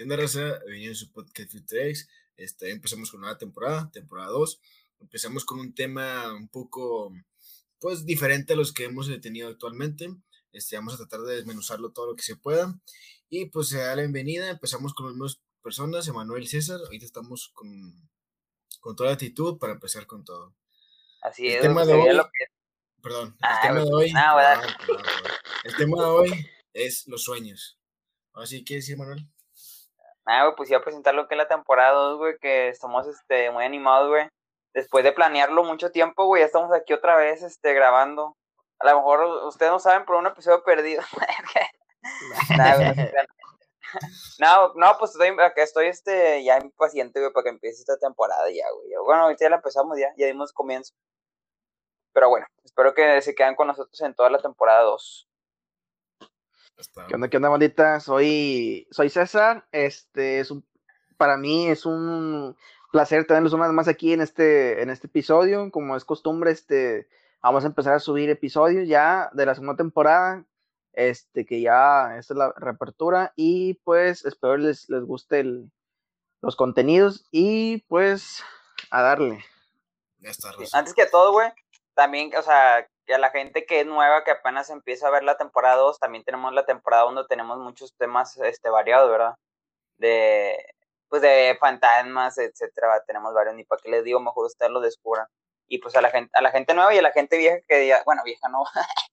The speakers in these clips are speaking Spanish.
¿Qué onda, raza? Bienvenido a su podcast Futrex. Este, empezamos con una temporada, temporada 2. Empezamos con un tema un poco, pues, diferente a los que hemos tenido actualmente. Este, vamos a tratar de desmenuzarlo todo lo que se pueda. Y pues se da la bienvenida. Empezamos con las mismas personas, Emanuel César. Ahorita estamos con, con toda la actitud para empezar con todo. Así es. Tema de hoy, Perdón. el ah, tema de hoy. el tema de hoy es los sueños. Así que decir, Manuel. Ah, güey, pues iba a presentar lo que es la temporada 2, güey, que estamos este, muy animados, güey. Después de planearlo mucho tiempo, güey, ya estamos aquí otra vez este, grabando. A lo mejor ustedes no saben, pero un episodio perdido. no, no, pues estoy, estoy este, ya impaciente, güey, para que empiece esta temporada ya, güey. Bueno, ahorita ya la empezamos ya, ya dimos comienzo. Pero bueno, espero que se queden con nosotros en toda la temporada 2. ¿Qué onda, qué onda, bandita? Soy, soy César. Este es un, para mí es un placer tenerlos una vez más aquí en este, en este episodio. Como es costumbre, este, vamos a empezar a subir episodios ya de la segunda temporada. Este, que ya esta es la reapertura. Y pues espero les, les guste los contenidos. Y pues a darle. Ya está, Antes que todo, güey, también, o sea, a la gente que es nueva, que apenas empieza a ver la temporada 2, también tenemos la temporada donde tenemos muchos temas este, variados, ¿verdad? De, pues de fantasmas, etcétera, tenemos varios, ni para qué les digo, mejor ustedes lo descubran. Y pues a la gente, a la gente nueva y a la gente vieja que ya, bueno, vieja no,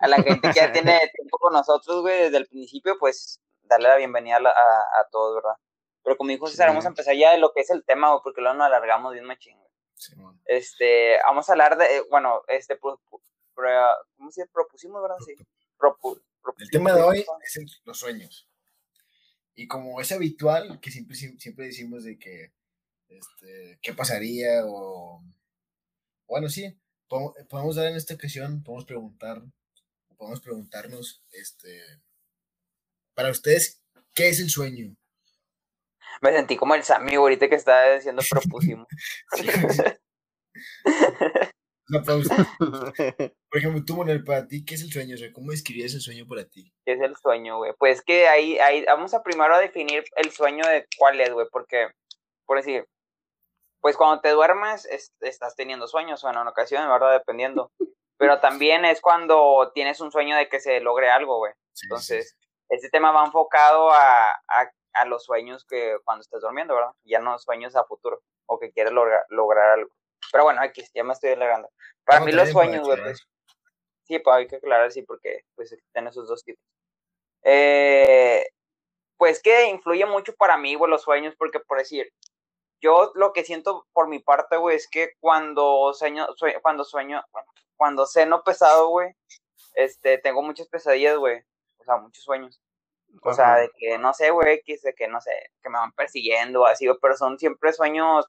a la gente que ya tiene tiempo con nosotros, güey, desde el principio, pues darle la bienvenida a, a, todos, ¿verdad? Pero como dijo César, vamos a empezar ya de lo que es el tema, güey, porque luego nos alargamos bien machín, güey. este, vamos a hablar de, bueno, este, ¿cómo se propusimos, verdad? Sí. el tema de hoy es los sueños. Y como es habitual, que siempre, siempre decimos de que, este, ¿qué pasaría? O, bueno, sí, podemos, dar en esta ocasión, podemos preguntar, podemos preguntarnos, este, para ustedes, ¿qué es el sueño? Me sentí como el Sammy ahorita que estaba diciendo propusimos. Por ejemplo, tú, Manuel, para ti, ¿qué es el sueño? O sea, ¿cómo describías el sueño para ti? ¿Qué es el sueño, güey? Pues que ahí, ahí, vamos a primero a definir el sueño de cuál es, güey, porque, por decir, pues cuando te duermes, estás teniendo sueños, o en ocasiones, ¿verdad? Dependiendo. Pero también es cuando tienes un sueño de que se logre algo, güey. Entonces, este tema va enfocado a, a, a, los sueños que cuando estás durmiendo, ¿verdad? Ya no sueños a futuro, o que quieres lograr algo. Pero bueno, aquí ya me estoy alargando. Para mí los sueños, güey, pues. Sí, pues hay que aclarar, sí, porque pues tiene esos dos tipos. Eh, pues que influye mucho para mí, güey, los sueños, porque por decir, yo lo que siento por mi parte, güey, es que cuando sueño, cuando sueño, cuando ceno pesado, güey, este, tengo muchas pesadillas, güey, o sea, muchos sueños. O sea, de que, no sé, güey, que, que, no sé, que me van persiguiendo, así, pero son siempre sueños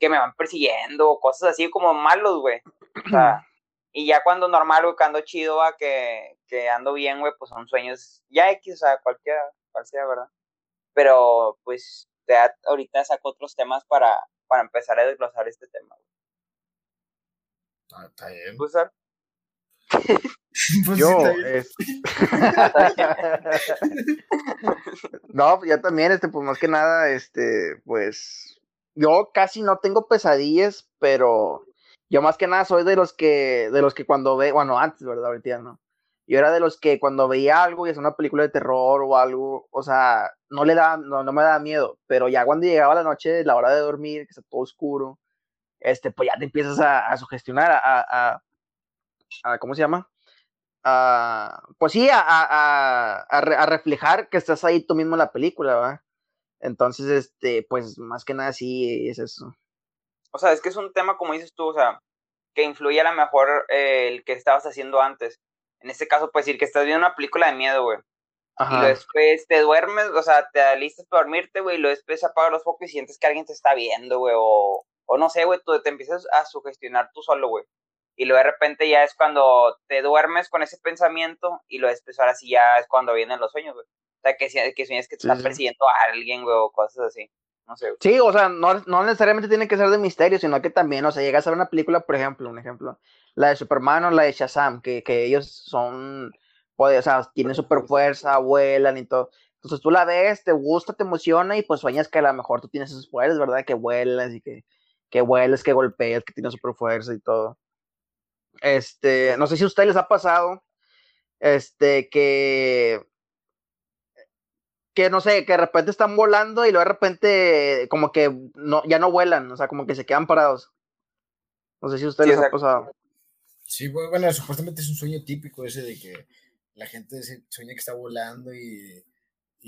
que me van persiguiendo, cosas así como malos, güey. O sea, y ya cuando normal, güey, cuando chido, va, que, que ando bien, güey, pues son sueños ya X, o sea, cualquiera, cual sea, ¿verdad? Pero, pues, ya ahorita saco otros temas para, para empezar a desglosar este tema, güey. Ah, está bien. pues yo, es... no, yo también, este, pues más que nada, este, pues yo casi no tengo pesadillas, pero yo más que nada soy de los que, de los que cuando ve, bueno, antes, ¿verdad? Ahorita no. Yo era de los que cuando veía algo y es una película de terror o algo, o sea, no le da, no, no me da miedo, pero ya cuando llegaba la noche, la hora de dormir, que está todo oscuro, este, pues ya te empiezas a, a sugestionar, a, a, ¿cómo se llama? A, pues sí, a, a, a, reflejar que estás ahí tú mismo en la película, ¿verdad? Entonces, este, pues más que nada sí es eso. O sea, es que es un tema, como dices tú, o sea, que influye a lo mejor eh, el que estabas haciendo antes. En este caso, pues decir que estás viendo una película de miedo, güey. Y después te duermes, o sea, te alistas para dormirte, güey, y luego después apagas los focos y sientes que alguien te está viendo, güey, o, o no sé, güey, tú te empiezas a sugestionar tú solo, güey. Y luego de repente ya es cuando te duermes con ese pensamiento y luego después ahora sí ya es cuando vienen los sueños, güey. O sea, que, que sueñas que te estás persiguiendo a alguien, güey, o cosas así. No sé. Sí, o sea, no, no, necesariamente tiene que ser de misterio, sino que también, o sea, llegas a ver una película, por ejemplo, un ejemplo, la de Superman o la de Shazam, que, que ellos son, o sea, tienen super fuerza, vuelan y todo. Entonces tú la ves, te gusta, te emociona y pues sueñas que a lo mejor tú tienes esos poderes, ¿verdad? Que vuelas y que, que vuelas, que golpeas, que tienes super fuerza y todo. Este, no sé si a ustedes les ha pasado, este, que, que no sé, que de repente están volando y luego de repente como que no, ya no vuelan, o sea, como que se quedan parados. No sé si a ustedes les ha pasado. Sí, bueno, supuestamente es un sueño típico ese de que la gente sueña que está volando y,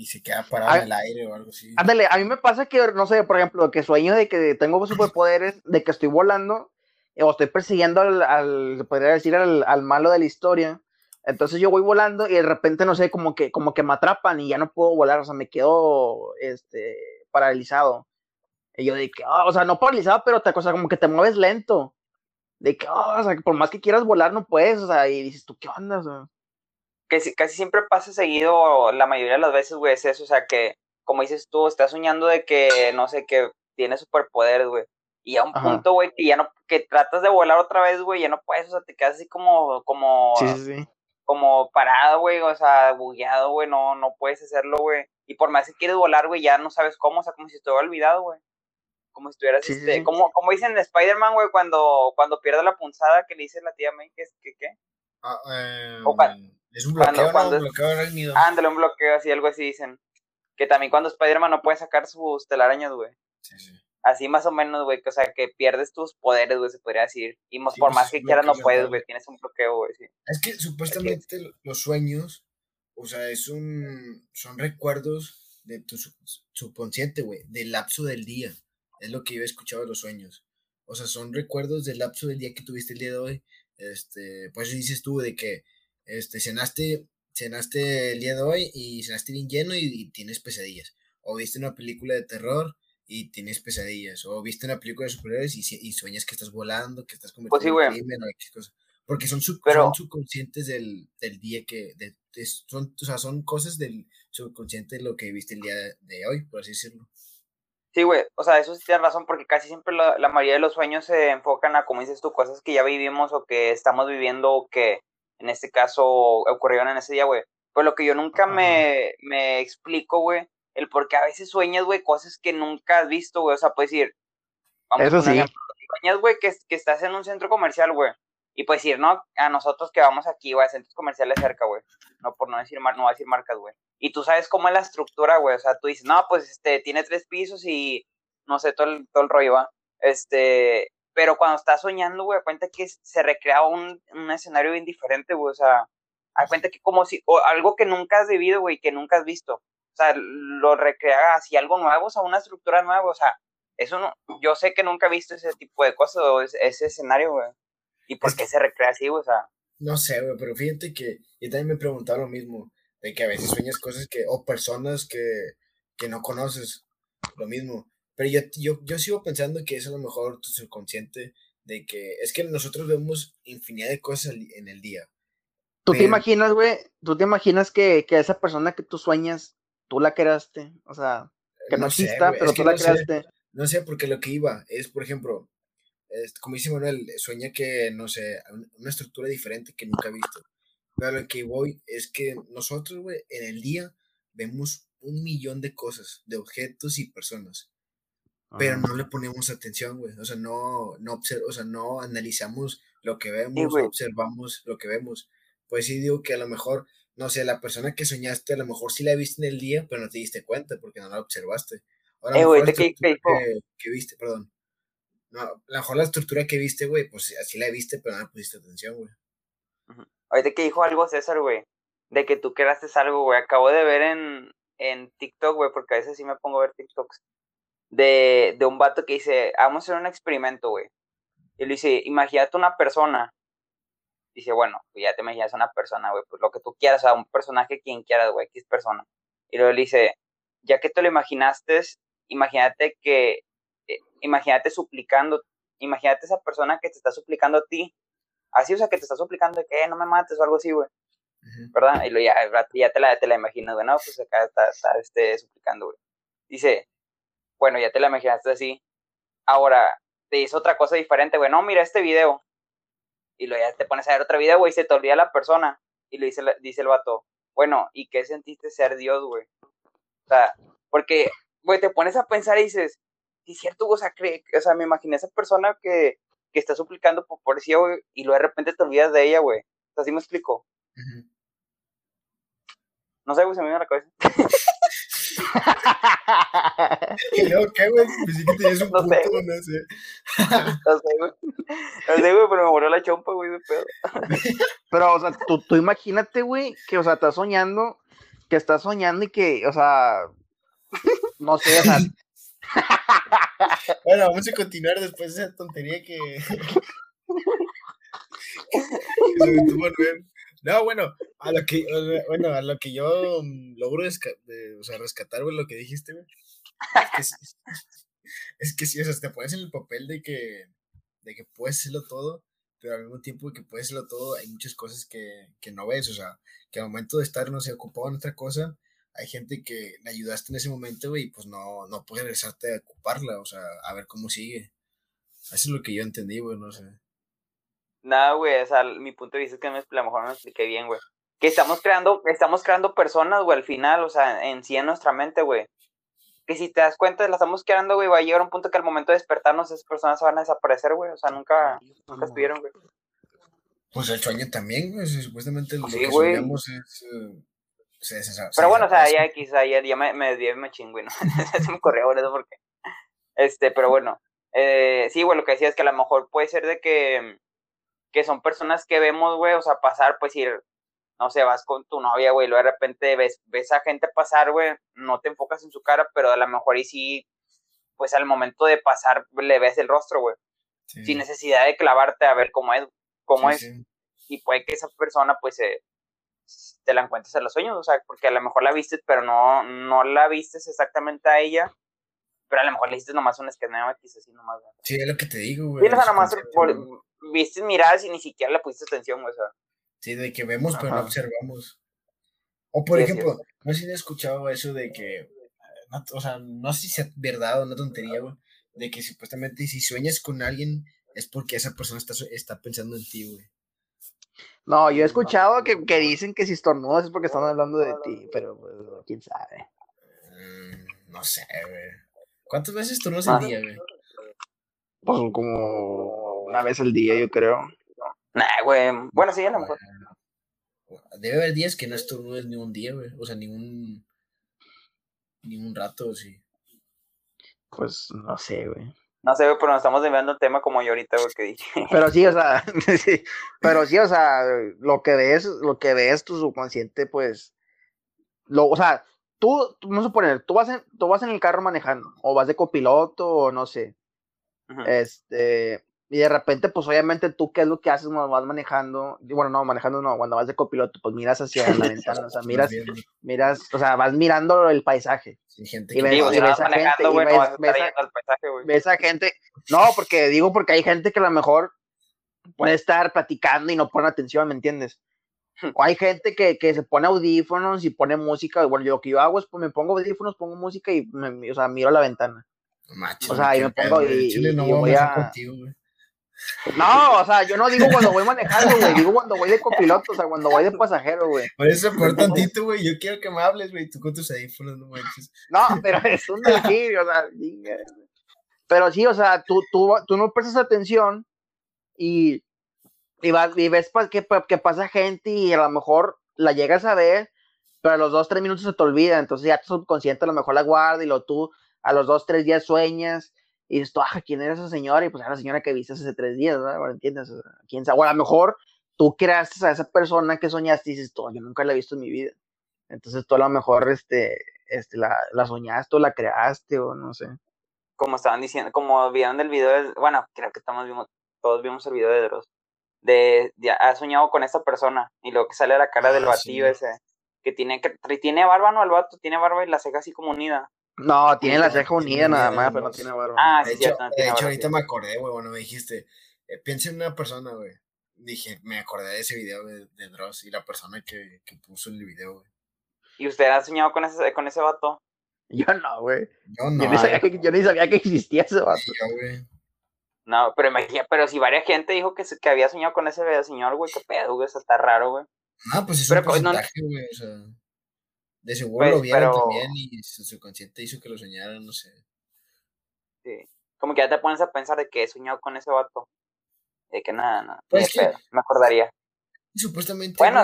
se queda parado en el aire o algo así. Ándale, a mí me pasa que, no sé, por ejemplo, que sueño de que tengo superpoderes, de que estoy volando o estoy persiguiendo al, podría decir, al, al, malo de la historia. Entonces yo voy volando y de repente, no sé, como que, como que me atrapan y ya no puedo volar, o sea, me quedo este, paralizado. Y yo de que, ah, o sea, no paralizado, pero otra cosa, como que te mueves lento de que, oh, o sea, que por más que quieras volar no puedes, o sea, y dices, ¿tú qué onda? O sea? Que casi siempre pasa seguido, la mayoría de las veces, güey, es eso, o sea, que, como dices tú, estás soñando de que, no sé, que tienes superpoderes, güey, y a un punto, güey, que ya no, que tratas de volar otra vez, güey, ya no puedes, o sea, te quedas así como, como, sí, sí, sí. Como parado, güey, o sea, bugueado, güey, no, no puedes hacerlo, güey, y por más que quieres volar, güey, ya no sabes cómo, o sea, como si te hubiera olvidado, güey como si estuvieras, este, como, como dicen Spider-Man, güey, cuando, cuando pierde la punzada que le dice la tía May, que es, que qué? Ah, em, es un bloqueo, cuando, ¿no? un bloqueo Ándale, un bloqueo, así, algo así dicen. Que también cuando Spider-Man no puede sacar sus telarañas, güey. Sí, sí. Así más o menos, güey, que, o sea, que pierdes tus poderes, güey, se podría decir. Y por pues, más que quieras no puedes, güey, tienes un bloqueo, güey, sí. Es que supuestamente los sueños, o sea, es un, son recuerdos de tu subconsciente, güey, del lapso del día. Es lo que yo he escuchado de los sueños. O sea, son recuerdos del lapso del día que tuviste el día de hoy. Este, pues dices tú de que este, cenaste, cenaste el día de hoy y cenaste bien lleno y, tienes pesadillas. O viste una película de terror y tienes pesadillas. O viste una película de superhéroes y, y sueñas que estás volando, que estás cometiendo pues un crimen o X cosa. Porque son, son subconscientes del, del día que. De, son, o sea, son cosas del subconsciente de lo que viste el día de hoy, por así decirlo. Sí, güey, o sea, eso sí tienes razón, porque casi siempre la, mayoría de los sueños se enfocan a, como dices tú, cosas que ya vivimos o que estamos viviendo o que en este caso ocurrieron en ese día, güey. Pues lo que yo nunca me, me explico, güey, el por qué a veces sueñas, güey, cosas que nunca has visto, güey. O sea, puedes decir, vamos eso sí. Sueñas, güey, que, que estás en un centro comercial, güey. Y pues decir, ¿no? A nosotros que vamos aquí, güey, a centros comerciales cerca, güey. No, por no decir, no voy a decir marcas, güey. Y tú sabes cómo es la estructura, güey. O sea, tú dices, no, pues este, tiene tres pisos y no sé, todo el, todo el rollo, ¿va? Este, pero cuando estás soñando, güey, cuenta que se recrea un, un escenario bien diferente, güey. O sea, a cuenta que como si, o algo que nunca has vivido, güey, que nunca has visto. O sea, lo recrea así algo nuevo, o sea, una estructura nueva, o sea, eso no, yo sé que nunca he visto ese tipo de cosas o ese, ese escenario, güey. ¿Y por qué se recrea así, o sea? No sé, güey, pero fíjate que yo también me he preguntado lo mismo, de que a veces sueñas cosas que, o personas que, que no conoces, lo mismo. Pero yo, yo, yo sigo pensando que es a lo mejor tu subconsciente, de que es que nosotros vemos infinidad de cosas en el día. ¿Tú te imaginas, güey? ¿Tú te imaginas que, que esa persona que tú sueñas, tú la creaste? O sea, que no, exista, pero tú la creaste. no sé, porque lo que iba es, por ejemplo, como dice Manuel, sueña que, no sé, una estructura diferente que nunca he visto. Pero lo que voy es que nosotros, güey, en el día vemos un millón de cosas, de objetos y personas. Pero no le ponemos atención, güey. O sea, no, no, o sea, no analizamos lo que vemos, observamos lo que vemos. Pues sí digo que a lo mejor, no sé, la persona que soñaste, a lo mejor sí la viste en el día, pero no te diste cuenta porque no la observaste. Ahora, eh, güey, que, que, viste, perdón. No, a lo mejor la estructura que viste, güey, pues así la viste, pero no le pusiste atención, güey. Ahorita que dijo algo César, güey, de que tú creaste algo, güey. Acabo de ver en, en TikTok, güey, porque a veces sí me pongo a ver TikToks, de, de un vato que dice, vamos a hacer un experimento, güey. Y le dice, imagínate una persona. Dice, bueno, pues ya te imaginas una persona, güey, pues lo que tú quieras, o sea, un personaje quien quieras, güey, X persona. Y luego le dice, ya que te lo imaginaste, imagínate que eh, imagínate suplicando, imagínate esa persona que te está suplicando a ti, así, o sea, que te está suplicando de que eh, no me mates o algo así, güey. ¿Verdad? Y lo, ya, ya te la, te la imaginas, güey, no, pues acá está, está este, suplicando, güey. Dice, bueno, ya te la imaginaste así. Ahora, te hizo otra cosa diferente, güey, no, mira este video. Y lo ya te pones a ver otro video, güey, y se te olvida la persona. Y le dice, dice el vato, bueno, ¿y qué sentiste ser Dios, güey? O sea, porque, güey, te pones a pensar y dices, sí, cierto, o sea, cree, o sea, me imaginé a esa persona que, que está suplicando por policía, güey, y luego de repente te olvidas de ella, güey. O sea, ¿así me explico? No sé, güey, se me viene a la cabeza. ¿Qué, ¿Qué, güey? Pensé que tenías un No sé. no sé. No sé, güey. No sé, güey, pero me murió la chompa, güey, de pedo. Pero, o sea, tú, tú imagínate, güey, que, o sea, estás soñando, que estás soñando y que, o sea, no sé, o sea, Bueno, vamos a continuar después de esa tontería que. que se aventó Manuel. No, bueno, a lo que, bueno, a lo que yo mm, logro de- o sea, rescatar, güey, lo que dijiste, güey. Es que, sí, es que sí, o sea, te pones en el papel de que, de que puedes hacerlo todo, pero al mismo tiempo que puedes hacerlo todo, hay muchas cosas que, que no ves, o sea, que al momento de estar, no sé, ocupado en otra cosa, hay gente que le ayudaste en ese momento, güey, y pues no, no puede regresarte a ocuparla, o sea, a ver cómo sigue. Eso es lo que yo entendí, güey, no sé. Nada, güey, o sea, mi punto de vista es que no me, a lo mejor no me expliqué bien, güey. Que estamos creando, estamos creando personas, güey, al final, o sea, en sí en nuestra mente, güey. Que si te das cuenta, la estamos creando, güey, va a llegar un punto que al momento de despertarnos esas personas van a desaparecer, güey. O sea, nunca, nunca estuvieron, güey. Pues el sueño también, güey, si supuestamente lo Sí, que güey. soñamos es... eh, se- se- se- Pero bueno, o sea, se- ya quizá ya, ya me, me desvié me chingüe, ¿no? Se me corrió por eso porque. Este, pero bueno. Eh, sí, güey, lo que decía es que a lo mejor puede ser de que, que son personas que vemos, güey, o sea, pasar, pues ir, no sé, vas con tu novia, güey, y luego de repente ves, ves a gente pasar, güey, no te enfocas en su cara, pero a lo mejor y sí, pues al momento de pasar le ves el rostro, güey, sí, sin necesidad de clavarte a ver cómo es, cómo sí, es sí. y puede que esa persona pues eh, te la encuentres en los sueños, o sea, porque a lo mejor la viste, pero no, no la vistes exactamente a ella, pero a lo mejor le hiciste nomás un escaneo X así nomás. güey. Sí, es lo que te digo, güey. Sí, o sea, es nomás por-. Viste miradas y ni siquiera le pusiste atención, güey, o sea. Sí, de que vemos, pero no observamos. O por Sí, ejemplo, no sé si han escuchado eso de que, no- o sea, no sé si es verdad o una tontería, güey, de que supuestamente si sueñas con alguien es porque esa persona está, está pensando en ti, güey. no, yo he escuchado que, que dicen que si estornudas es porque están hablando de ti, pero pues, quién sabe. Mm, no sé, güey. ¿Cuántas veces Ah. al día, güey? Pues como una vez al día, yo creo. Nah, güey. Bueno, sí, a lo mejor. Debe haber días que no estornudes ni un día, güey. O sea, ni un, ni un rato, sí. Pues no sé, güey. No sé, güey, pero nos estamos desviando el tema como yo ahorita, güey, que dije. Pero sí, o sea, sí, pero sí, o sea, lo que ves, lo que ves tu subconsciente, pues, lo, o sea, tú, tú, vamos a suponer, tú vas en, tú vas en el carro manejando, o vas de copiloto, o no sé, este, y de repente, pues, obviamente, tú, ¿qué es lo que haces cuando vas manejando? Y Bueno, no, manejando no, cuando vas de copiloto, pues, miras hacia la ventana, o sea, miras, miras, o sea, vas mirando el paisaje, sí, gente y ves- y ves a gente, manejando, y güey, no ves- vas a estar ves a- yendo al paisaje, güey. ves a gente, no, porque digo porque hay gente que a lo mejor puede estar platicando y no pone atención, ¿me entiendes? O hay gente que, que se pone audífonos y pone música, bueno, yo lo que yo hago es pues me pongo audífonos, pongo música y me, o sea, miro a la ventana. Macho, O sea, y me pongo y- Chile, no y voy a contigo, güey. No, o sea, yo no digo cuando voy manejando, güey, digo cuando voy de copiloto, o sea, cuando voy de pasajero, güey. Por eso, por tantito, güey, yo quiero que me hables, güey, tú con tus audífonos, no manches. No, pero es un delfín, o sea, pero sí, o sea, tú, tú, tú no prestas atención y, y, vas, y ves que pasa gente y a lo mejor la llegas a ver, pero a los dos, tres minutos se te olvida, entonces ya tu subconsciente a lo mejor la guarda y lo tú a los dos, tres días sueñas y dices, ah, ¿quién era esa señora? Y pues era la señora que viste hace tres días, ¿no? Ahora entiendes, quién sabe, o a lo mejor tú creaste a esa persona que soñaste y dices, yo nunca la he visto en mi vida. Entonces tú a lo mejor este, este, la, la soñaste o la creaste o no sé. como estaban diciendo, como vieron del video, de- bueno, creo que estamos vimos, todos vimos el video de Dross, de, de ha soñado con esta persona y luego que sale la cara del Ah, batillo sí. ese, que tiene, que tiene barba, no, el vato tiene barba y la ceja así como unida. No, tiene la ceja unida nada más, pero no tiene barba. Ah, De sí, hecho, de tiene hecho ahorita me acordé, güey, bueno, me dijiste, eh, piensa en una persona, güey. Dije, me acordé de ese video de, de Dross y la persona que, que puso el video, güey. ¿Y usted ha soñado con ese, con ese vato? Yo no, güey. Yo no, Yo, ni sabía que, yo ni sabía que existía ese vato. yo, güey. No, pero imagina, pero si varias gente dijo que, se- que había soñado con ese señor, güey, qué pedo, güey, eso está raro, güey. No, pues es Pero, un pues, no- porcentaje, güey, o sea. De seguro lo vieron también y su subconsciente hizo que lo soñaran, no sé. Sí. Como que ya te pones a pensar de que he soñado con ese vato. De que nada, nada. Pues me acordaría. supuestamente. Bueno.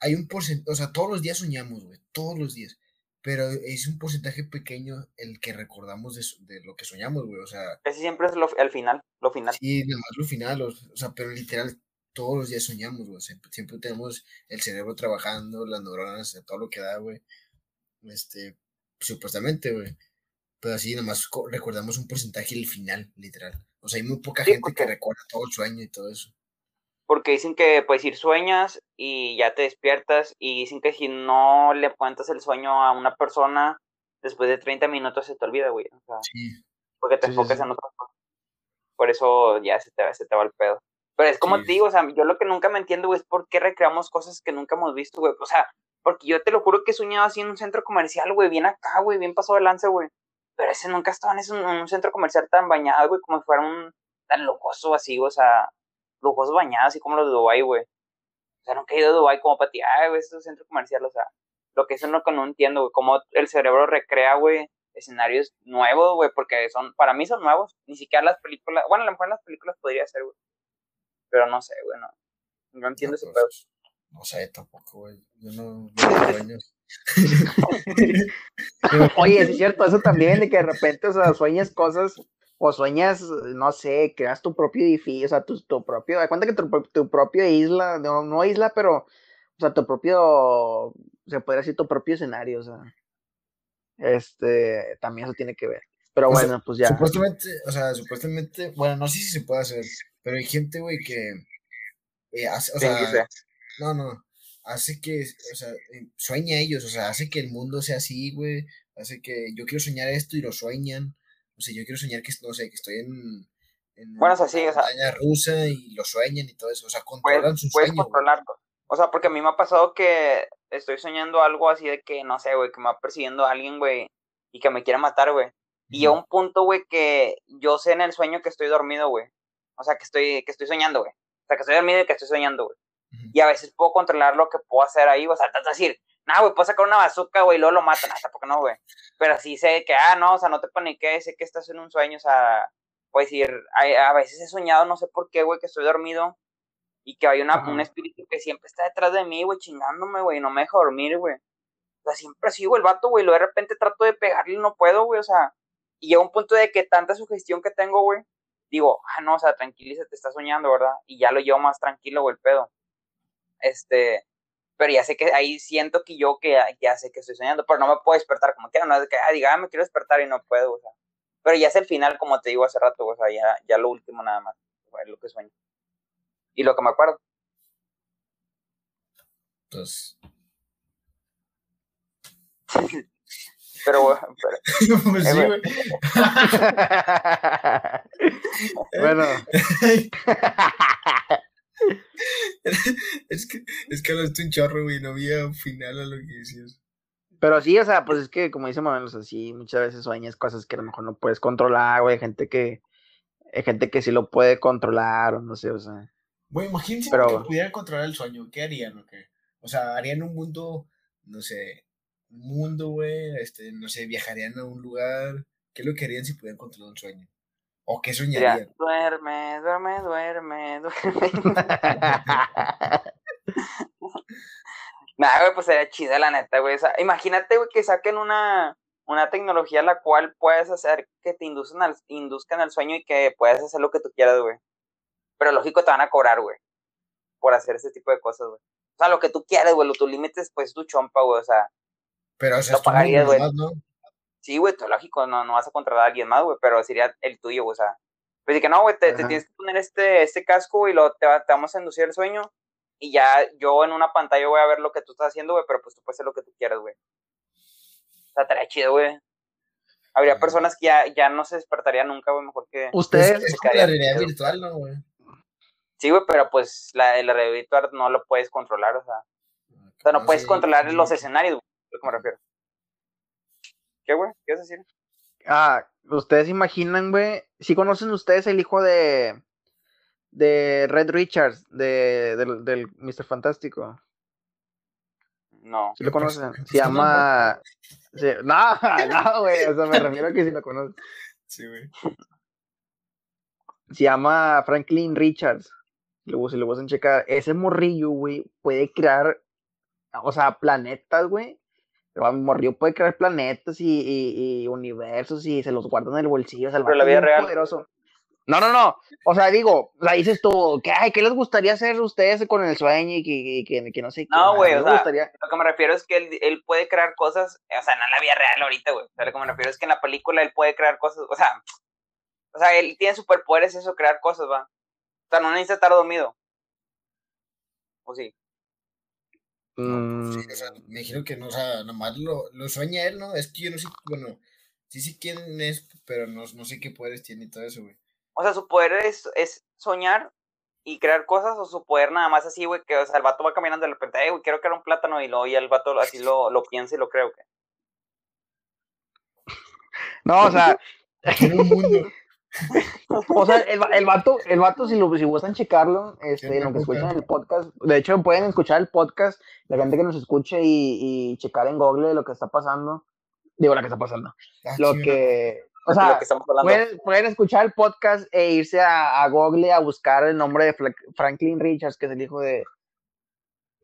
hay un porcentaje, o sea, todos los días soñamos, güey, todos los días. Pero es un porcentaje pequeño el que recordamos de, lo que soñamos, güey, o sea. Ese siempre es lo, el final, lo final. Sí, nada más lo final, o, sea, pero literal, todos los días soñamos, güey. Siempre, tenemos el cerebro trabajando, las neuronas, todo lo que da, güey. Este, supuestamente, güey. Pero así nomás recordamos un porcentaje el final, literal. O sea, hay muy poca gente que recuerda todo el sueño y todo eso. Porque dicen que puedes ir sueñas y ya te despiertas y dicen que si no le cuentas el sueño a una persona, después de 30 minutos se te olvida, güey. O sea, sí. Porque te enfocas en otras cosas. Por eso ya se te, se te va el pedo. Pero es como te digo, o sea, yo lo que nunca me entiendo, güey, es por qué recreamos cosas que nunca hemos visto, güey. O sea, porque yo te lo juro que he soñado así en un centro comercial, güey, bien acá, güey, bien pasado de lance, güey. Pero ese nunca estaba en, un centro comercial tan bañado, güey, como si fuera un tan lujoso así, o sea, lujoso bañado, así como los de Dubai, güey. O sea, nunca he ido a Dubai como para ti, güey, ese es un centro comercial, o sea, lo que eso que no entiendo, güey, cómo el cerebro recrea, güey, escenarios nuevos, güey, porque son, para mí son nuevos, ni siquiera las películas, bueno, a lo mejor en las películas podría ser, güey, pero no sé, güey, no, no entiendo ese pedo. Pues, no sé, tampoco, güey, yo no, Oye, es cierto, eso también, de que de repente, o sea, sueñas cosas, o sueñas, no sé, creas tu propio edificio, o sea, tu, tu propio, da cuenta que tu, tu propia isla, no, no isla, pero, o sea, tu propio, se podría decir tu propio escenario, o sea, este, también eso tiene que ver. Pero bueno, pues ya. Supuestamente, o sea, supuestamente, bueno, no sé si se puede hacer, pero hay gente, güey, que, eh, hace, o sea, no, no, hace que, o sea, eh, sueña ellos, o sea, hace que el mundo sea así, güey, hace que yo quiero soñar esto y lo sueñan, o sea, yo quiero soñar que, no sé, que estoy en, en bueno, o sea, rusa y lo sueñan y todo eso, o sea, controlan su sueño. Puedes controlarlo. O sea, porque a mí me ha pasado que estoy soñando algo así de que, no sé, güey, que me va persiguiendo a alguien, güey, y que me quiere matar, güey. Y a un punto, güey, que yo sé en el sueño que estoy dormido, güey. O sea, que estoy, que estoy soñando, güey. O sea, que estoy dormido y que estoy soñando, güey. Y a veces puedo controlar lo que puedo hacer ahí, o sea, es decir, no, güey, puedo sacar una bazooka, güey, y luego lo matan, hasta porque no, güey. Pero sí sé que, ah, no, o sea, no te paniques, sé que estás en un sueño, o sea, puedes decir, a, veces he soñado, no sé por qué, güey, que estoy dormido y que hay una, un espíritu que siempre está detrás de mí, güey, chingándome, güey, no me deja dormir, güey. O sea, siempre sigo el vato, güey, luego de repente trato de pegarle y no puedo, güey, o sea, y llega un punto de que tanta sugestión que tengo, güey, digo, ah, no, o sea, tranquilízate, te está soñando, ¿verdad? Y ya lo llevo más tranquilo, güey, el pedo. Este, pero ya sé que ahí siento que yo que ya, sé que estoy soñando, pero no me puedo despertar como quiera, no es que, ah, diga, ah, me quiero despertar y no puedo, o sea. Pero ya es el final, como te digo hace rato, o sea, ya, ya lo último nada más, es lo que sueño. Y lo que me acuerdo. Pues. pero, pero pues sí, eh, bueno. es que, es que hablaste un chorro, güey, no había un final a lo que decías. Pero sí, o sea, pues es que, como dice Manuel, o sí, muchas veces sueñas cosas que a lo mejor no puedes controlar, güey, gente que, hay gente que sí lo puede controlar, o no sé, o sea. Güey, imagínense que pudieran controlar el sueño, ¿qué harían o qué? O sea, harían un mundo, no sé, mundo, güey, este, no sé, viajarían a un lugar, ¿qué es lo que harían si pudieran controlar un sueño? ¿O qué soñarían? duerme, duerme, duerme, duerme. Nada, güey, pues sería chida la neta, güey. imagínate, güey, que saquen una, una tecnología la cual puedes hacer que te induzcan al, induzcan al sueño y que puedas hacer lo que tú quieras, güey. Pero lógico te van a cobrar, güey, por hacer ese tipo de cosas, güey. O sea, lo que tú quieras, güey, tu límites, pues tu chompa, güey, o sea. Pero, o sea, lo pagarías, güey. ¿no? Sí, güey, tú lógico, no, no vas a contratar a alguien más, güey, pero sería el tuyo, güey, o sea. Pues que no, güey, te, tienes que poner este, este casco y lo, te, vamos a inducir el sueño y ya yo en una pantalla voy a ver lo que tú estás haciendo, güey, pero pues tú puedes hacer lo que tú quieras, güey. O sea, estaría chido, güey. Habría personas que ya, ya no se despertarírían nunca, güey, mejor que... Ustedes... Es, la realidad virtual, ¿no, güey? Sí, güey, pero pues la, la realidad virtual no lo puedes controlar, o sea... O sea, no, puedes controlar los escenarios, güey, lo que me refiero. ¿Qué, güey? ¿Qué vas a decir? Ah, ustedes imaginan, güey. Si conocen ustedes el hijo de. de Red Richards, de, del, del Mr. Fantástico. No. ¿Sí lo conocen? Se llama. No, no, güey. O sea, me refiero a que sí lo conocen. Sí, güey. Se llama Franklin Richards. Luego, si lo vas a checar, ese morrillo, güey, puede crear, o sea, planetas, güey. El morrillo puede crear planetas y, y, universos y se los guarda en el bolsillo. Pero la vida real. Poderoso. No, no, no. O sea, digo, sea, dices tú, ¿qué, ay, ¿qué les gustaría hacer ustedes con el sueño y que, que, que no sé qué? No, güey, o sea, gustaría... lo que me refiero es que él, él, puede crear cosas, o sea, no en la vida real ahorita, güey. O sea, lo que me refiero es que en la película él puede crear cosas, o sea, o sea, él tiene superpoderes eso, crear cosas, va. O sea, no necesita estar dormido. ¿O sí? No, sí, o sea, mm. me dijeron que no, o sea, nomás lo, lo sueña él, ¿no? Es que yo no sé, bueno, sí sé quién es, pero no, no sé qué poderes tiene y todo eso, güey. O sea, su poder es, es soñar y crear cosas, o su poder nada más así, güey, que o sea, el vato va caminando de repente, eh, güey, quiero crear un plátano, y luego y el vato así lo, lo piensa y lo creo, que. No, o sea. un mundo. O sea, el, el, vato, el vato, si, lo, si gustan checarlo, este, lo que escuchan en el podcast, de hecho pueden escuchar el podcast, la gente que nos escuche y, y checar en Google lo que está pasando, digo, lo que está pasando, ah, lo que, o sea, pueden, pueden, escuchar el podcast e irse a, a, Google a buscar el nombre de Franklin Richards, que es el hijo de,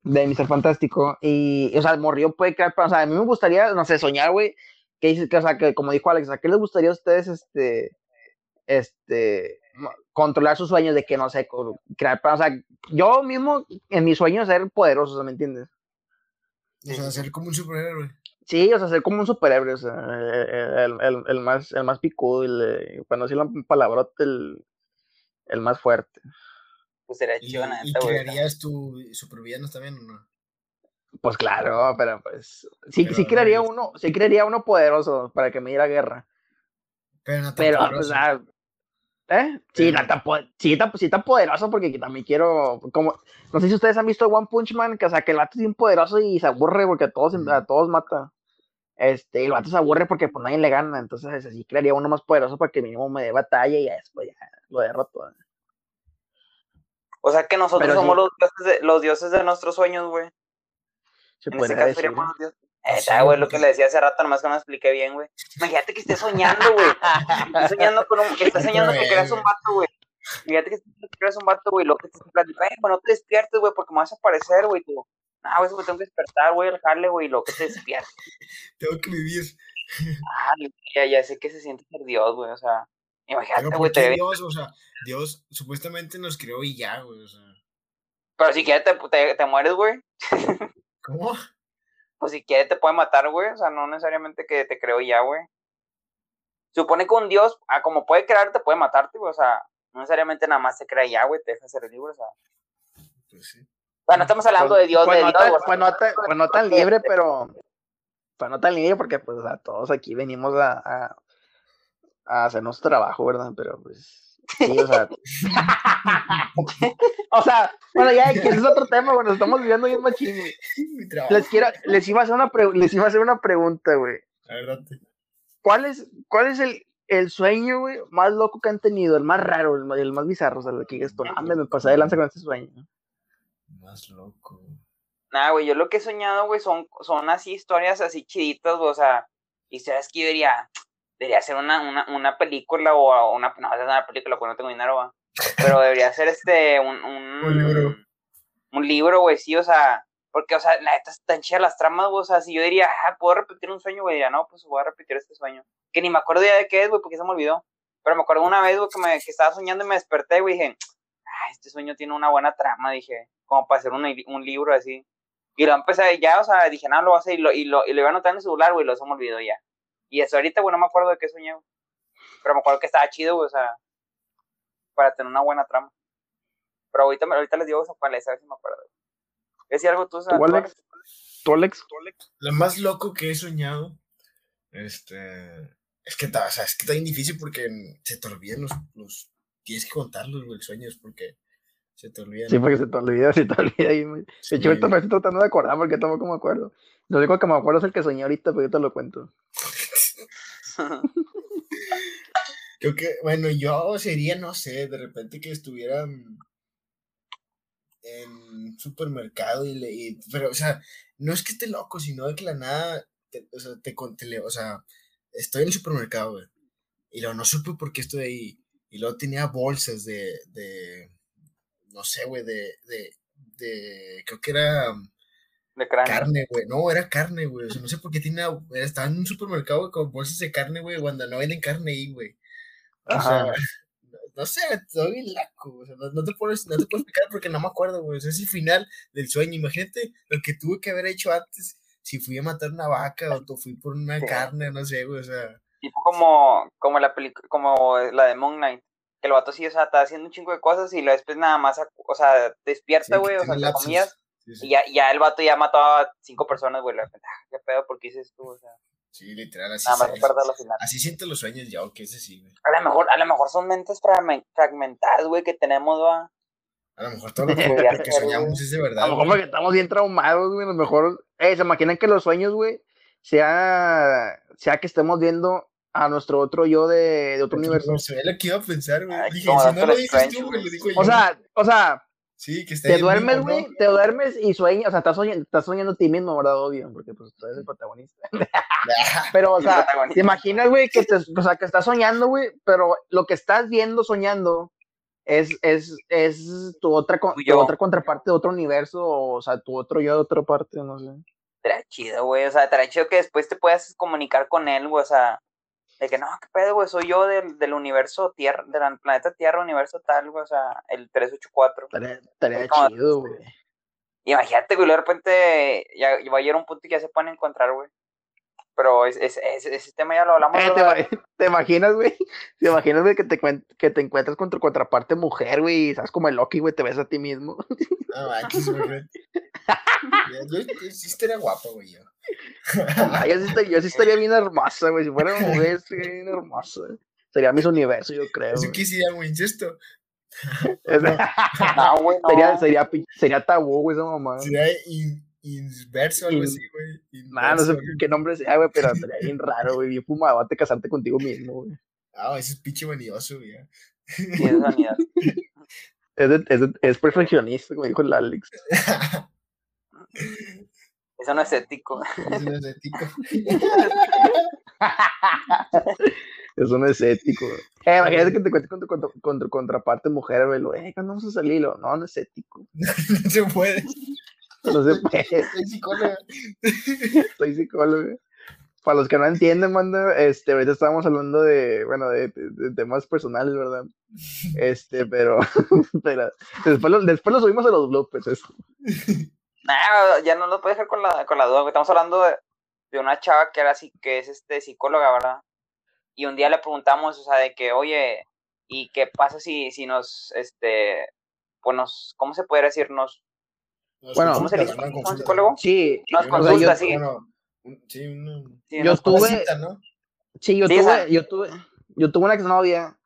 de Mr. Fantástico, y, o sea, el morrió puede crear, o sea, a mí me gustaría, no sé, soñar, güey, que dice, que, o sea, que como dijo Alex, ¿a qué les gustaría a ustedes, este, este, controlar sus sueños de que, no sé, crear, o sea, yo mismo en mis sueños ser poderoso, ¿me entiendes? O sea, ser como un superhéroe. Sí, o sea, ser como un superhéroe, o sea, el, el, el más, el más picudo, el, cuando decir la palabrote, el, el más fuerte. Pues sería ¿Y, ¿y crearías tu supervillanos también o no? Pues claro, pero pues sí, sí crearía uno, sí crearía uno poderoso para que me diera guerra. Pero no pero, o sea, ¿Eh? Sí, tan, sí, sí, tan poderoso porque también quiero, como, no sé si ustedes han visto One Punch Man, que o sea, que el vato es bien poderoso y se aburre porque a todos, a todos mata. Este, el vato se aburre porque pues nadie le gana, entonces así crearía uno más poderoso para que mínimo me dé batalla y después ya lo derroto. O sea que nosotros somos los, dioses de, los dioses de nuestros sueños, güey. Se puede decir. Está, güey, lo que le decía hace rato, nomás que no me expliqué bien, güey. Imagínate que estés soñando, güey. Estás soñando con un, estás soñando que creas un vato, güey. Imagínate que creas un vato, güey, lo que estás platicando, bueno, no te despiertes, güey, porque me vas a aparecer, güey, tú. No, güey, me tengo que despertar, güey, dejarle, güey, lo que te despiertes. tengo que vivir. Ah, ya, ya sé que se siente ser Dios, güey, o sea. Imagínate, güey, te Dios, o sea, Dios supuestamente nos creó y ya, güey, o sea. Pero si quieres te, te, te mueres, güey. ¿Cómo? Pues si quiere te puede matar, güey. O sea, no necesariamente que te creo ya, güey. Supone que un dios, ah, como puede crearte, puede matarte, güey. O sea, no necesariamente nada más te crea ya, güey, te deja ser libre, o sea. Pues sí. Bueno, estamos hablando pues, de Dios, pues de no Dios. Tan, pues, no tan, pues no tan libre, pero. Pues no tan libre porque, pues, o sea, todos aquí venimos a, a, a hacer nuestro trabajo, ¿verdad? Pero, pues Sí, o sea. o sea, bueno, ya que ese es otro tema, bueno, estamos viviendo bien machín, Les quiero, les iba a hacer una les iba a hacer una pregunta, güey. A ver, ¿Cuál es, cuál es el, el sueño, güey, más loco que han tenido? El más raro, el más, el más bizarro, o sea, el que esto, ande, me pasé de lanza con este sueño. Más loco. Nah, güey, yo lo que he soñado, güey, son, son así historias así chiditas, güey, o sea, historias que yo diría, debería ser una, una, una película o una, no, una película porque no tengo dinero, ¿va? pero debería ser este, un, un, un libro. Un libro, güey, sí, o sea, porque, o sea, la neta están chidas las tramas, güey, o sea, si yo diría, ah, ¿puedo repetir un sueño, güey? Diría, no, pues voy a repetir este sueño, que ni me acuerdo ya de qué es, güey, porque se me olvidó, pero me acuerdo una vez, güey, que, me, que estaba soñando y me desperté, güey, dije, ah, este sueño tiene una buena trama, dije, como para hacer un, un libro así, y lo empecé ya, o sea, dije, no, lo voy a hacer, y lo, y lo, y lo iba a anotar en el celular, güey, lo se me olvidó ya. Y eso ahorita, güey, no me acuerdo de qué soñé, Pero me acuerdo que estaba chido, güey, o sea, para tener una buena trama. Pero ahorita, ahorita les digo cuál es, a ver si me acuerdo. ¿Es algo tú, ¿Tú, Alex? ¿Tú, Alex? Lo más loco que he soñado, este, es que, o sea, es que está bien difícil porque se te olvidan los, los tienes que contarlos, güey, sueños, porque se te olvidan. Sí, porque se te olvida, se te olvida. Y, de hecho, ahorita me estoy tratando de acordar porque tampoco me acuerdo. Lo único que me acuerdo es el que soñé ahorita, pero yo te lo cuento. Creo que, bueno, yo sería, no sé, de repente que estuviera en supermercado y, le, pero, o sea, no es que esté loco, sino de que la nada, te- o sea, te, o sea, estoy en el supermercado, güey, y luego no supe por qué estoy ahí, y luego tenía bolsas de, de, no sé, güey, de, de, de, creo que era De cráneo. carne, güey, no, era carne, güey, o sea, no sé por qué tenía, estaba en un supermercado con bolsas de carne, güey, cuando no venden carne ahí, güey. O sea, no sé, estoy bien laco, o sea, no, no te puedes, no te puedo explicar porque no me acuerdo, güey, o sea, es el final del sueño, imagínate lo que tuve que haber hecho antes, si fui a matar una vaca o fui por una Sí. carne, no sé, güey, o sea, fue como, como la película, como la de Moon Knight. Que el vato sí, o sea, está haciendo un chingo de cosas y después nada más, o sea, despierta, güey, o sea, tiene entre comillas, Sí, sí, y ya, ya el vato ya mató a cinco personas, güey. ah, ¿Qué pedo? ¿Por qué dices tú? O sea, sí, literal, así, nada más lo final. así siento los sueños yo, que es así, güey. A lo mejor, a lo mejor son mentes fragmen- fragmentadas, güey, que tenemos, va. A lo mejor todo lo que, lo soñamos es de A verdad, lo mejor porque estamos bien traumados, güey. A lo mejor, eh, se imaginan que los sueños, güey, sea, sea que estemos viendo a nuestro otro yo de, de otro universo. Se ve lo que iba a pensar, güey. Dije, si no lo dices tú, güey, güey. lo digo yo. O sea, o sea, sí, que está te duermes, güey, te duermes y sueñas, o sea, estás soñando, estás soñando a ti mismo, ¿verdad? Obvio, porque pues tú eres el protagonista. Pero, o sea, te imaginas, güey, que te, o sea, que estás soñando, güey, pero lo que estás viendo soñando es, es, es tu otra, con- Tu otra contraparte de otro universo, o sea, tu otro yo de otra parte, no sé. Estaría chido, güey. O sea, estaría chido que después te puedas comunicar con él, güey. O sea, de que no, qué pedo, güey. Soy yo del, del universo Tierra, del planeta Tierra, universo tal, güey. O sea, el 384. Estaría, chido, güey. Imagínate, güey, de repente ya, ya va a llegar un punto que ya se pueden encontrar, güey. Pero es, es- es- ese tema ya lo hablamos. Eh, te, te imaginas, güey? ¿Te imaginas, güey, que te, que te encuentras con tu contraparte mujer, güey? Y sabes como el Loki, güey, te ves a ti mismo. No manches, güey. Yo sí estaría guapo, güey, yo. Ah, yo, sí estaría, yo sí estaría bien hermosa, güey. Si fuera mujer, estaría bien hermosa. Sería mis universo, yo creo. Eso sería muy incesto. Es- No, güey, no. sería, sería, sería tabú, güey, esa mamá. Sería in- inverso, algo In- así, güey. Nah, no sé qué nombre sea, güey, pero estaría bien raro, güey. Bien fumadote casarte contigo mismo, güey. Ah, ese es pinche vanidoso, güey. Sí, es vanidad. Es, de- es, de- es perfeccionista, como dijo el Alex. Eso no es ético. Eso no es ético. Eso no es ético. Eh, imagínate que te cuentes con tu, con tu- con tu contraparte mujer, güey. Eh, ¿cuándo vamos a salir? No, no es ético. No se puede. No se puede. Soy psicóloga. Soy psicólogo. Para los que no entienden, manda, este, ahorita estábamos hablando de, bueno, de, de- de temas personales, ¿verdad? Este, pero, pero después lo, después lo subimos a los bloopers. Nah, ya no lo puedes dejar con la, con la duda, güey. Estamos hablando de, de una chava que era así, que es este psicóloga, ¿verdad? Y un día le preguntamos, o sea, de que, oye, ¿y qué pasa si, si nos, este, pues nos, ¿cómo se puede decir? Nos, Bueno, ¿cómo se dice? ¿Un psicólogo? Sí, Nos consulta, consulta, sí. bueno, un- sí, una, sí, Yo Tuve- una cita, ¿no? sí, yo Sí, tuve, esa- yo tuve, yo tuve una exnovia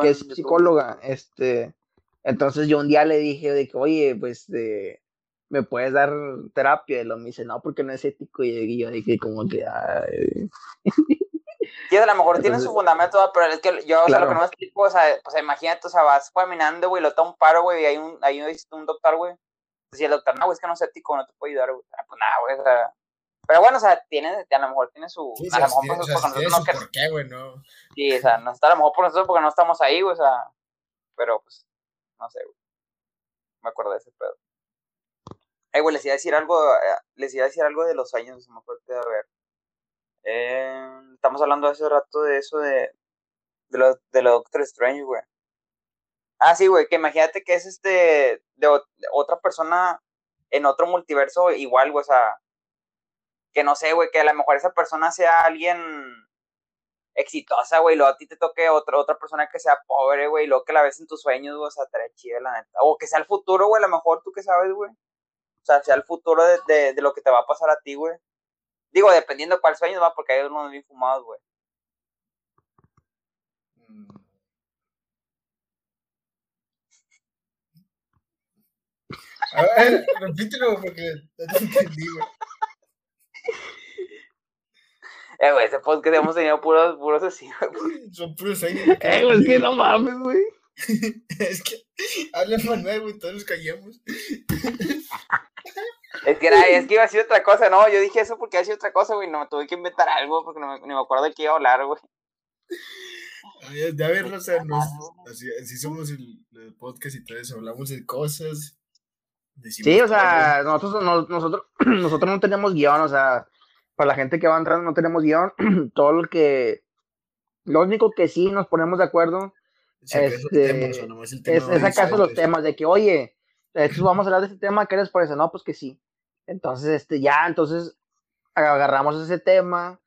que es psicóloga, este, entonces yo un día le dije de que, oye, pues, de, ¿me puedes dar terapia? Y lo me dice, no, porque no es ético, y yo dije como que, ay, Sí, a lo mejor tiene su fundamento, pero es que yo, o sea, lo que no me explico, o sea, pues imagínate, o sea, vas caminando, güey, lo está un paro, güey, y hay un, hay un, un doctor, güey. Entonces, y el doctor, no, güey, es que no es ético, no te puedo ayudar, güey. Ah, Pues nada, güey, o sea. Pero bueno, o sea, tiene, a lo mejor tiene su. Sí, a lo mejor tiene- o pues, sea, porque tiene nosotros su no queremos- por qué, güey, no. Sí, o sea, no está a lo mejor por nosotros porque no estamos ahí, güey, o sea. Pero pues, no sé, güey. Me acuerdo de ese pedo. Eh, güey, les iba a decir algo, eh, les iba a decir algo de los años, se me acuerdo de ver. Eh, estamos hablando hace rato de eso de, de lo, de lo Doctor Strange, güey. Ah, sí, güey, que imagínate que es este, de, otra persona en otro multiverso igual, güey, o sea, que no sé, güey, que a lo mejor esa persona sea alguien exitosa, güey, luego a ti te toque otra, otra persona que sea pobre, güey, y luego que la ves en tus sueños, güey, o sea, estaría la neta. O que sea el futuro, güey, a lo mejor tú que sabes, güey. O sea, sea el futuro de, de, de lo que te va a pasar a ti, güey. Digo, dependiendo de cuál sueño, va, porque hay unos bien fumados, güey. A ver, repítelo porque no te entendí, güey. Eh, güey, ese podcast hemos tenido puros, puros así, güey. Son puros años. eh, güey, es que no mames, güey. es que habla Manuel, güey, todos nos callamos. Es que, era, es que iba a ser otra cosa, no, yo dije eso porque iba a ser otra cosa, güey, no, tuve que inventar algo porque no me, ni me acuerdo de qué iba a hablar, güey. Ay, De verlo, o sea, nos- así, así somos el, el podcast y todo eso, hablamos de cosas. Sí, o sea, nosotros, no- nosotros, nosotros no tenemos guion, o sea, para la gente que va entrando no tenemos guion, todo lo que, lo único que sí nos ponemos de acuerdo Si este, temas, o nomás el tema es, es va acaso los temas de que, oye, estos vamos a hablar de este tema, ¿qué les parece? No, pues que sí. Entonces, este, ya, entonces agarramos ese tema,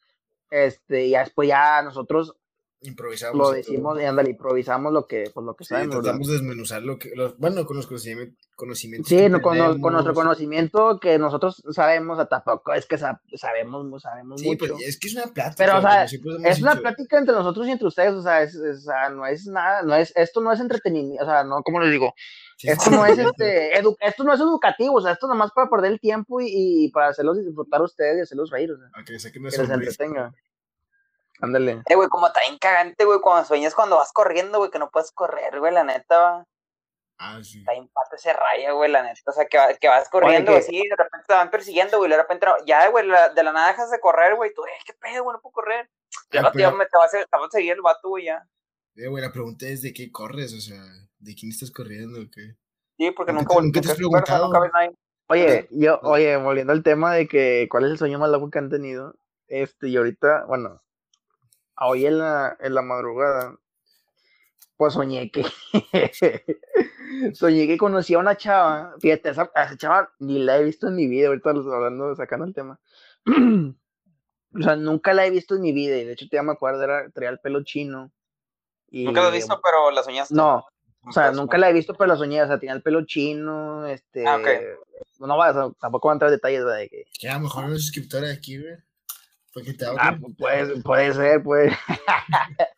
este, y después ya nosotros Improvisamos. lo y todo. decimos y ándale, improvisamos lo que, pues lo que Sí, sabemos. tratamos de desmenuzar lo que. lo- bueno, con los conocimientos. conocimientos Sí, no, con, no- con nuestro conocimiento que nosotros sabemos, tampoco es que sa- sabemos, sabemos Sí, mucho. pues es que es una plática. Pero, o sea, como es una plática entre nosotros y entre ustedes, o sea, es, es- o sea, no es nada, no es, esto no es entretenimiento, o sea, no, ¿cómo les digo? Esto no es este, edu- esto no es educativo, o sea, esto nomás para perder el tiempo y, y para hacerlos disfrutar a ustedes y hacerlos reír, o sea, A que saquen una que les entretenga. Ándale. Eh, güey, como está bien cagante, güey, cuando sueñas cuando vas corriendo, güey, que no puedes correr, güey, la neta, va. Ah, sí. Está bien pato ese raya, güey, la neta. O sea, que, va- que vas corriendo, que- así, de repente te van persiguiendo, güey, y de repente, no- ya, güey, la- de la nada dejas de correr, güey, tú, eh, qué pedo, güey, no puedo correr. Ya Ah, no te, pero- me- te, va te va a seguir el vato, güey, ya. Eh, güey, la pregunta es: ¿de qué corres? O sea, ¿de quién estás corriendo? o ¿Qué? Sí, porque ¿Nunca nunca, te- nunca te has preguntado? nunca ves nadie. Oye, yo, oye, volviendo al tema de que cuál es el sueño más loco que han tenido, este, y ahorita, bueno, hoy en la, en la madrugada, pues soñé que, soñé que conocí a una chava, fíjate, esa, esa chava ni la he visto en mi vida, ahorita los- hablando, sacando el tema, o sea, nunca la he visto en mi vida, y de hecho ya me acuerdo, era, traía el pelo chino, y, Nunca lo he visto, pero la soñaste. no, o sea, Pues, nunca la he visto, pero la soñé, o sea, tenía el pelo chino, este, Ah, ok. no va, o sea, tampoco va a entrar en detalles de que, Que a lo mejor suscriptora de aquí, güey. Te Ah, puede, puede ser, puede.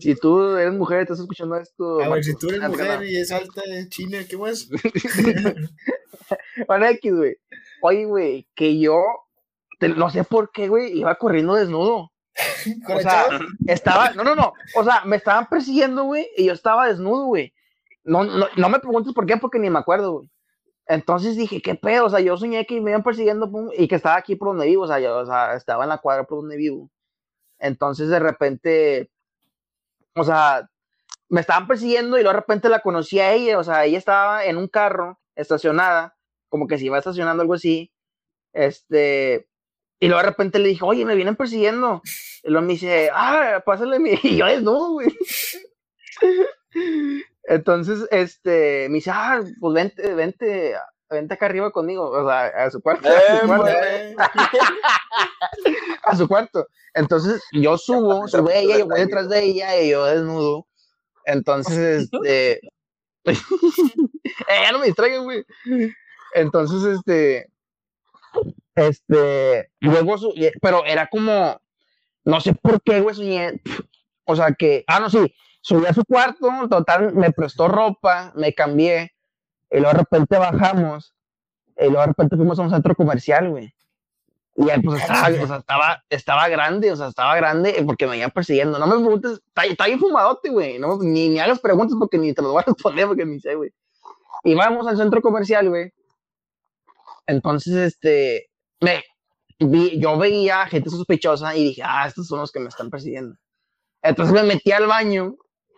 si tú eres mujer y estás escuchando esto. A ver, si tú eres mujer y es alta, es china, ¿qué más? Bueno, X, güey. Oye, güey, que yo, te- no sé por qué, güey, iba corriendo desnudo. ¿Con O sea, estaba, no, no, no. O sea, me estaban persiguiendo, güey, y yo estaba desnudo, güey. No, no, no me preguntes por qué, porque ni me acuerdo, güey. Entonces dije, ¿qué pedo? O sea, yo soñé que me iban persiguiendo pum, y que estaba aquí por donde vivo, o sea, yo, o sea, estaba en la cuadra por donde vivo. Entonces de repente, o sea, me estaban persiguiendo y luego de repente la conocí a ella, o sea, ella estaba en un carro estacionada, como que se iba estacionando algo así. Este, y luego de repente le dije, oye, me vienen persiguiendo. Y luego me dice, ah, pásale mi. Y yo desnudo, güey. Entonces, este, me dice, ah, pues vente, vente, vente acá arriba conmigo, o sea, a su cuarto. a su cuarto, Eh, a su cuarto. Entonces, yo subo, sube ella, yo voy detrás de ella y yo desnudo. Entonces, este. eh, ya no me distraigan, güey. Entonces, este. Este. Luego, su- pero era como. No sé por qué, güey, soñé. O sea que. Ah, no, sí. Subí a su cuarto, total, me prestó ropa, me cambié. Y luego de repente bajamos. Y luego de repente fuimos a un centro comercial, güey. Y ahí, pues estaba, o sea, estaba, estaba grande, o sea, estaba grande porque me iban persiguiendo. No me preguntes, está, está bien fumadote, güey. No, ni, ni hagas preguntas porque ni te lo voy a responder porque ni sé, güey. Y vamos al centro comercial, güey. Entonces, este, me, vi, yo veía gente sospechosa y dije, ah, estos son los que me están persiguiendo. Entonces me metí al baño,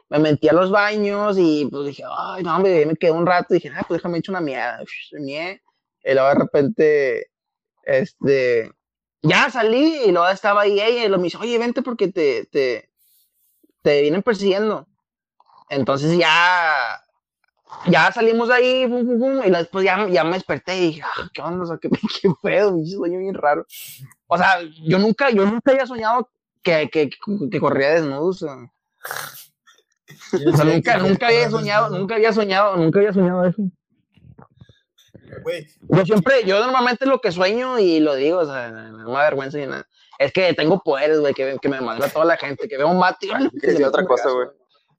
me metí a los baños y pues dije, ay, no, me quedé un rato y dije, ah, pues déjame echar una mierda. Y luego de repente, este, ya salí y luego estaba ahí ella y lo me dice, oye, vente porque te, te, te vienen persiguiendo. Entonces ya, ya salimos de ahí, pum, pum, pum, y después ya, ya me desperté y dije, ah, ¿qué onda? O sea, ¿qué, qué pedo? Un sueño bien raro. O sea, yo nunca, yo nunca había soñado que, que, que corría desnudo, o sea, o nunca, nunca había soñado, nunca había soñado, nunca había soñado eso. Yo siempre, yo normalmente lo que sueño y lo digo, o sea, no me da vergüenza ni nada. Es que tengo poderes, güey, que, que me manda toda la gente, que veo un mate Que le otra cosa, güey.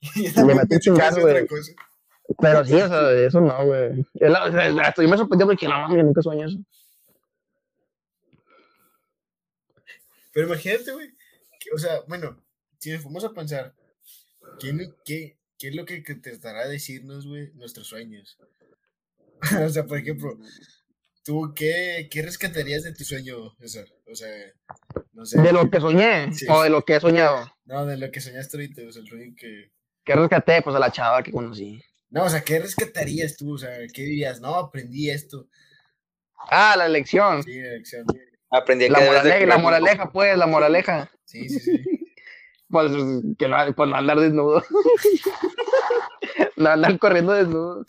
metí un güey. Pero sí, o sea, eso no, güey. La- Hasta yo me sorprendió porque no, mames, nunca sueño eso. Pero imagínate, güey. O sea, bueno, si nos fuimos a pensar, ¿qué, qué, ¿qué es lo que, de decirnos, güey, nuestros sueños? o sea, por ejemplo. ¿tú qué, qué rescatarías de tu sueño, César? O sea, no sé. De lo que soñé Sí. o de lo que he soñado. No, de lo que soñaste ahorita, o sea, el sueño que... ¿Qué rescaté? Pues a la chava que conocí. No, o sea, ¿qué rescatarías tú? O sea, ¿qué dirías? No, aprendí esto. Ah, la elección. Sí, la lección. Aprendí La que debes de moraleja, la moraleja, pues, la moraleja. Sí, sí, sí. Pues que no, pues no andar desnudo. no andar corriendo desnudo.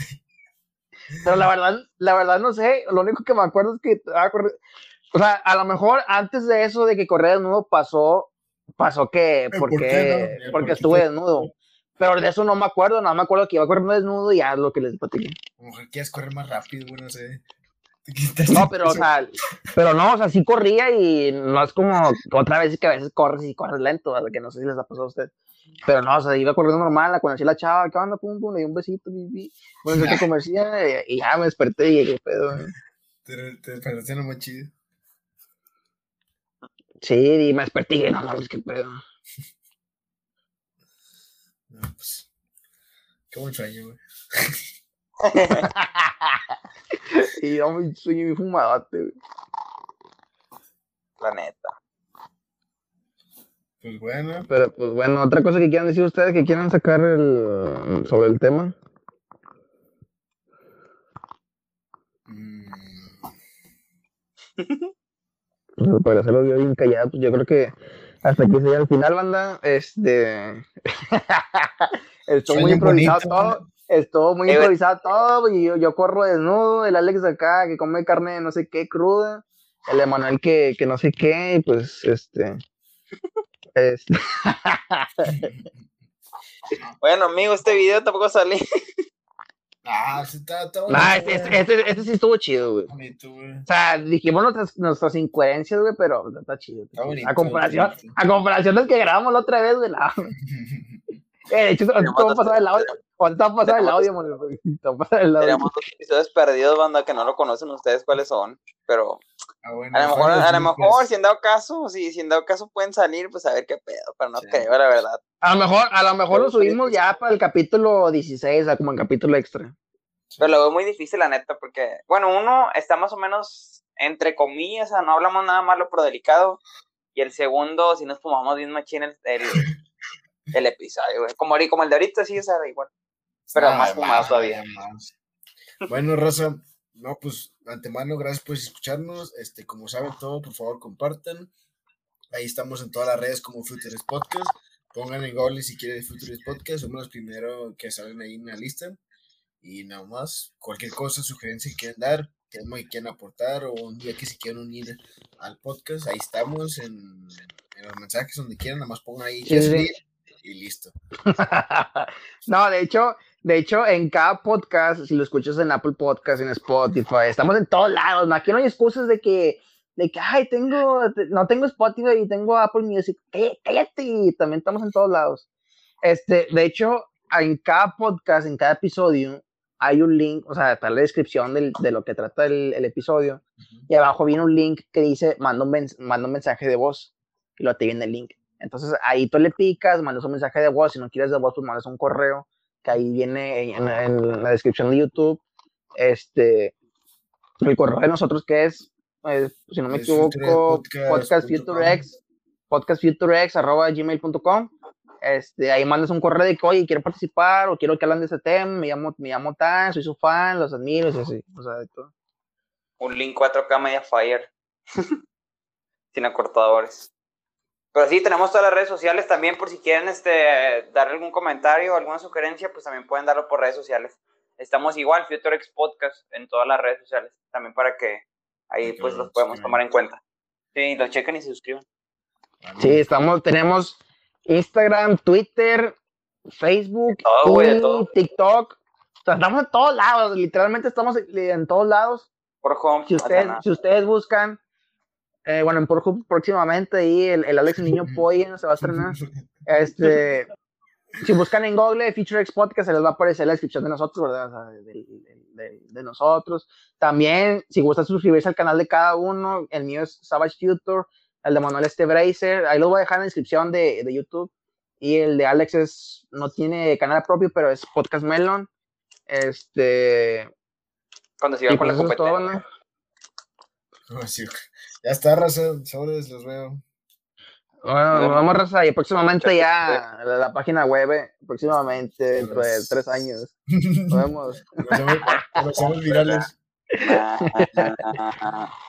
Pero la verdad, la verdad no sé, lo único que me acuerdo es que ah, corre- o sea, a lo mejor antes de eso de que corría desnudo pasó, pasó que ¿por porque, qué no? Porque ¿por qué estuve fue? desnudo. Pero de eso no me acuerdo, nada me acuerdo que iba corriendo desnudo y ya es lo que les platiqué. A mejor quieres correr más rápido, güey, no sé. Te No, pero o sea, pero no, o sea, sí corría y no es como otra vez que a veces corres y corres lento, ¿verdad? que no sé si les ha pasado a usted. Pero no, o sea, iba corriendo normal, la conocí a la chava, ¿qué onda? Pum, pum, le di un besito, bibi. Bueno, sé que comercial y, y ya me desperté y qué pedo. eh. Te, te despertaste en lo más chido. Sí, y me desperté y dije, no mames, qué pedo. No, pues. Qué buen sueño, güey. y yo me sueño mi fumadote, güey. La neta. Pues bueno. Pero pues bueno, otra cosa que quieran decir ustedes que quieran sacar el, sobre el tema. mm, Pues, para hacerlo yo bien callado, pues yo creo que hasta aquí sería el final, banda. Este. Estuvo muy improvisado bonito, todo. Estuvo muy Eh, improvisado todo. Y yo, yo corro desnudo. El Alex acá que come carne de no sé qué cruda. El Emanuel que, que no sé qué. Y pues este. este Bueno, amigo, este video tampoco salí. Ah, sí, está, está bonito. nah, este, este, este- este sí estuvo chido, güey. bonito, güey. O sea, dijimos nuestras, nuestras incoherencias, güey, pero está chido. está bonito, a comparación, bonito. a comparación del que grabamos la otra vez, güey. no. Eh, de hecho, te voy a pasar el audio. Ahorita te voy a pasar el audio, audio. Tenemos dos episodios perdidos, banda, que no lo conocen ustedes cuáles son. Pero Ah, bueno, a lo mejor, a lo mejor, si en dado caso, si, si en dado caso pueden salir, pues a ver qué pedo. Pero no Sí. creo, la verdad. A lo mejor, a lo mejor lo subimos ya para el capítulo 16, o sea, como en capítulo extra. Pero lo veo muy difícil, la neta, porque, bueno, uno está más o menos entre comillas, o sea, no hablamos nada malo, pero delicado. Y el segundo, si nos fumamos bien machín el, el, el episodio, güey. Como, el de ahorita, sí, o sea, igual. Pero Ah, más fumado todavía. más. Bueno, Rosa, no, pues, antemano, gracias por escucharnos. Este, como saben todo, por favor, compartan. Ahí estamos en todas las redes como Futures Podcast. Pongan en Google si quieren Futures Podcast. Somos los primeros que salen ahí en la lista. Y nada más, cualquier cosa, sugerencia que quieran dar, tema que quieran aportar o un día que se quieran unir al podcast, ahí estamos en, en los mensajes donde quieran, nada más pongan ahí Sí, sí. y listo. no, de hecho, de hecho, en cada podcast, si lo escuchas en Apple Podcast, en Spotify, estamos en todos lados, ¿no? Aquí no hay excusas de que, de que, ay, tengo, no tengo Spotify y tengo Apple Music. Cállate, también estamos en todos lados. Este, de hecho, en cada podcast, en cada episodio, hay un link, o sea, está la descripción del- de lo que trata el, el episodio, y abajo viene un link que dice, manda un, mens- manda un mensaje de voz, y luego te viene el link. Entonces ahí tú le picas, mandas un mensaje de voz, si no quieres de voz, pues mandas un correo, que ahí viene en, en la descripción de YouTube, este, el correo de nosotros que es, eh, si no me Es equivoco, podcastfuturex, podcastfuturex, arroba gmail.com, este, ahí mandas un correo de que, oye, quiero participar, o quiero que hablan de ese tema, me llamo, me llamo tan, soy su fan, los admiro, y así, o sea, de todo. Un link 4K Media Fire. Sin acortadores. Pero sí, tenemos todas las redes sociales también por si quieren este, dar algún comentario o alguna sugerencia, pues también pueden darlo por redes sociales. Estamos igual, FutureX Podcast, en todas las redes sociales, también para que ahí pues lo los podemos tomar en cuenta. Sí, lo chequen y se suscriban. Sí, estamos, tenemos Instagram, Twitter, Facebook, todo. TikTok. O sea, estamos en todos lados, literalmente estamos en todos lados. Por home, Si ustedes, si ustedes buscan, eh, bueno, en Pornhub próximamente ahí el, el Alex Niño Polla se va a estrenar. Este, si buscan en Google Feature X Podcast, se les va a aparecer la descripción de nosotros, ¿verdad? O sea, de, de- de- de nosotros. También, si gustan suscribirse al canal de cada uno, el mío es Savage Future, el de Manuel Este Bracer, ahí lo voy a dejar en la descripción de, de YouTube. Y el de Alex es, no tiene canal propio, pero es Podcast Melon. Este. Cuando se iba con la pues todo, competencia. ¿no? No, sí, ya está, raza. Sobres, los veo. Bueno, No. vamos, Raza, y próximamente ya la, la página web, eh, próximamente, dentro de tres años. Nos vemos. Nos hacemos virales.